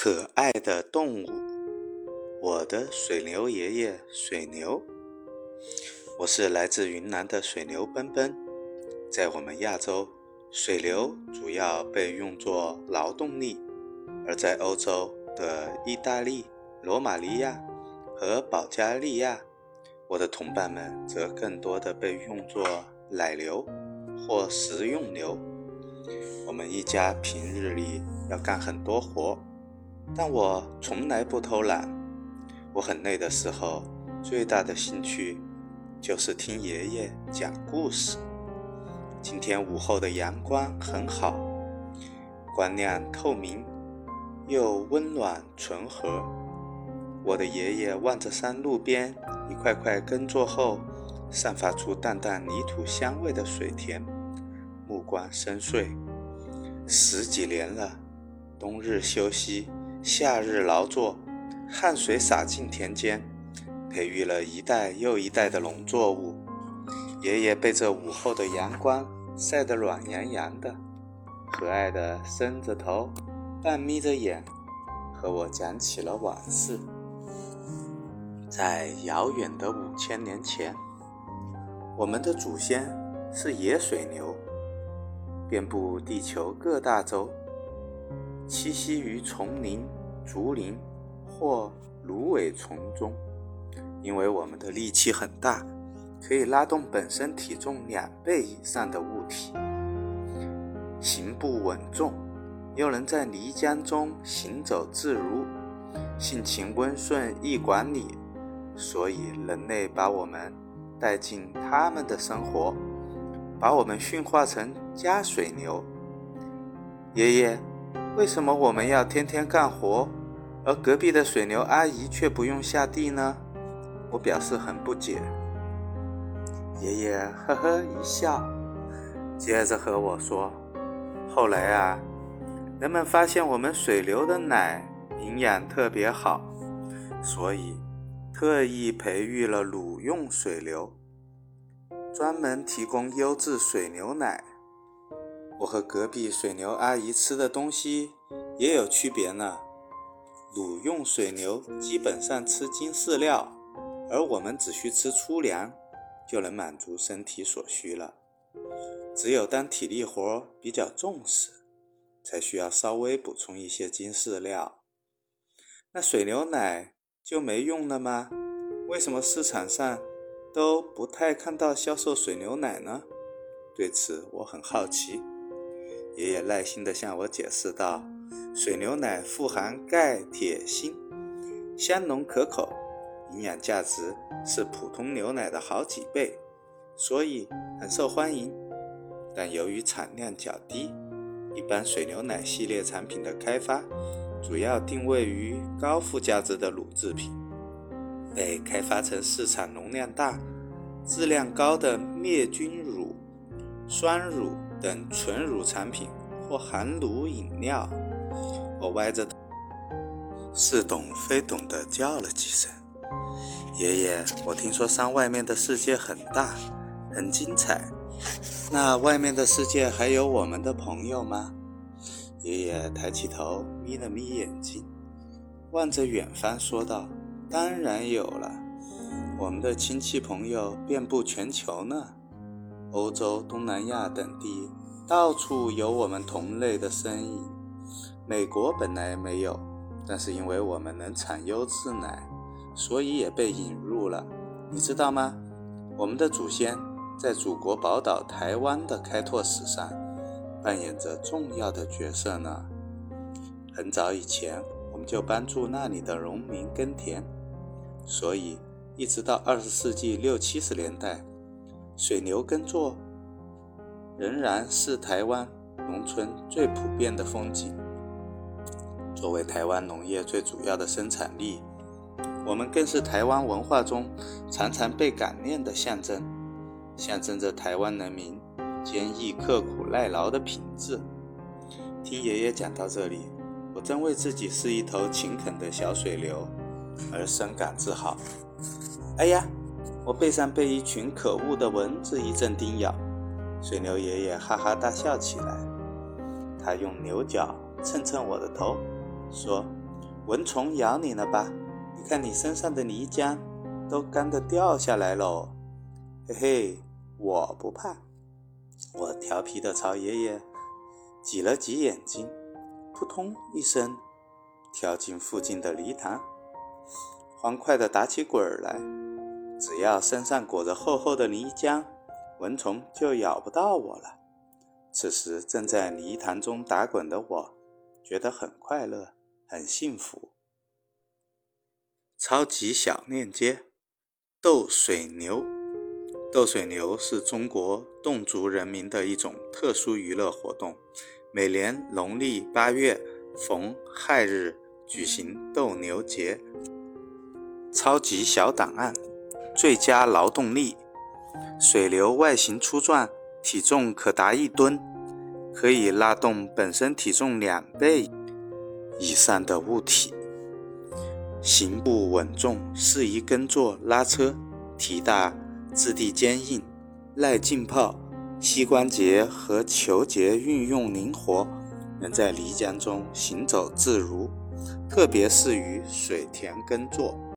可爱的动物，我的水牛爷爷水牛。我是来自云南的水牛奔奔。在我们亚洲，水牛主要被用作劳动力；而在欧洲的意大利、罗马尼亚和保加利亚，我的同伴们则更多的被用作奶牛或食用牛。我们一家平日里要干很多活。但我从来不偷懒。我很累的时候，最大的兴趣就是听爷爷讲故事。今天午后的阳光很好，光亮透明，又温暖醇和。我的爷爷望着山路边一块块耕作后散发出淡淡泥土香味的水田，目光深邃。十几年了，冬日休息。夏日劳作，汗水洒进田间，培育了一代又一代的农作物。爷爷被这午后的阳光晒得暖洋洋的，可爱的伸着头，半眯着眼，和我讲起了往事。在遥远的五千年前，我们的祖先是野水牛，遍布地球各大洲。栖息于丛林、竹林或芦苇丛中，因为我们的力气很大，可以拉动本身体重两倍以上的物体，行步稳重，又能在泥浆中行走自如，性情温顺易管理，所以人类把我们带进他们的生活，把我们驯化成家水牛。爷爷。为什么我们要天天干活，而隔壁的水牛阿姨却不用下地呢？我表示很不解。爷爷呵呵一笑，接着和我说：“后来啊，人们发现我们水牛的奶营养特别好，所以特意培育了乳用水牛，专门提供优质水牛奶。”我和隔壁水牛阿姨吃的东西也有区别呢。乳用水牛基本上吃精饲料，而我们只需吃粗粮就能满足身体所需了。只有当体力活比较重时，才需要稍微补充一些精饲料。那水牛奶就没用了吗？为什么市场上都不太看到销售水牛奶呢？对此我很好奇。爷爷耐心地向我解释道：“水牛奶富含钙、铁、锌，香浓可口，营养价值是普通牛奶的好几倍，所以很受欢迎。但由于产量较低，一般水牛奶系列产品的开发主要定位于高附加值的乳制品，被开发成市场容量大、质量高的灭菌乳、酸乳。”等纯乳产品或含乳饮料，我歪着头，似懂非懂地叫了几声。爷爷，我听说山外面的世界很大，很精彩。那外面的世界还有我们的朋友吗？爷爷抬起头，眯了眯眼睛，望着远方说道：“当然有了，我们的亲戚朋友遍布全球呢。”欧洲、东南亚等地，到处有我们同类的身影。美国本来没有，但是因为我们能产优质奶，所以也被引入了。你知道吗？我们的祖先在祖国宝岛台湾的开拓史上，扮演着重要的角色呢。很早以前，我们就帮助那里的农民耕田，所以一直到二十世纪六七十年代。水牛耕作仍然是台湾农村最普遍的风景。作为台湾农业最主要的生产力，我们更是台湾文化中常常被感念的象征，象征着台湾人民坚毅刻苦耐劳的品质。听爷爷讲到这里，我真为自己是一头勤恳的小水牛而深感自豪。哎呀！我背上被一群可恶的蚊子一阵叮咬，水牛爷爷哈哈大笑起来。他用牛角蹭蹭我的头，说：“蚊虫咬你了吧？你看你身上的泥浆都干得掉下来喽。嘿嘿，我不怕。我调皮的朝爷爷挤了挤眼睛，扑通一声跳进附近的泥塘，欢快的打起滚来。只要身上裹着厚厚的泥浆，蚊虫就咬不到我了。此时正在泥潭中打滚的我，觉得很快乐，很幸福。超级小链接：斗水牛。斗水牛是中国侗族人民的一种特殊娱乐活动，每年农历八月逢亥日举行斗牛节。超级小档案：最佳劳动力。水流外形粗壮，体重可达一吨，可以拉动本身体重两倍以上的物体。行步稳重，适宜耕作、拉车，体大，质地坚硬，耐浸泡，膝关节和球节运用灵活，能在泥浆中行走自如，特别适于水田耕作。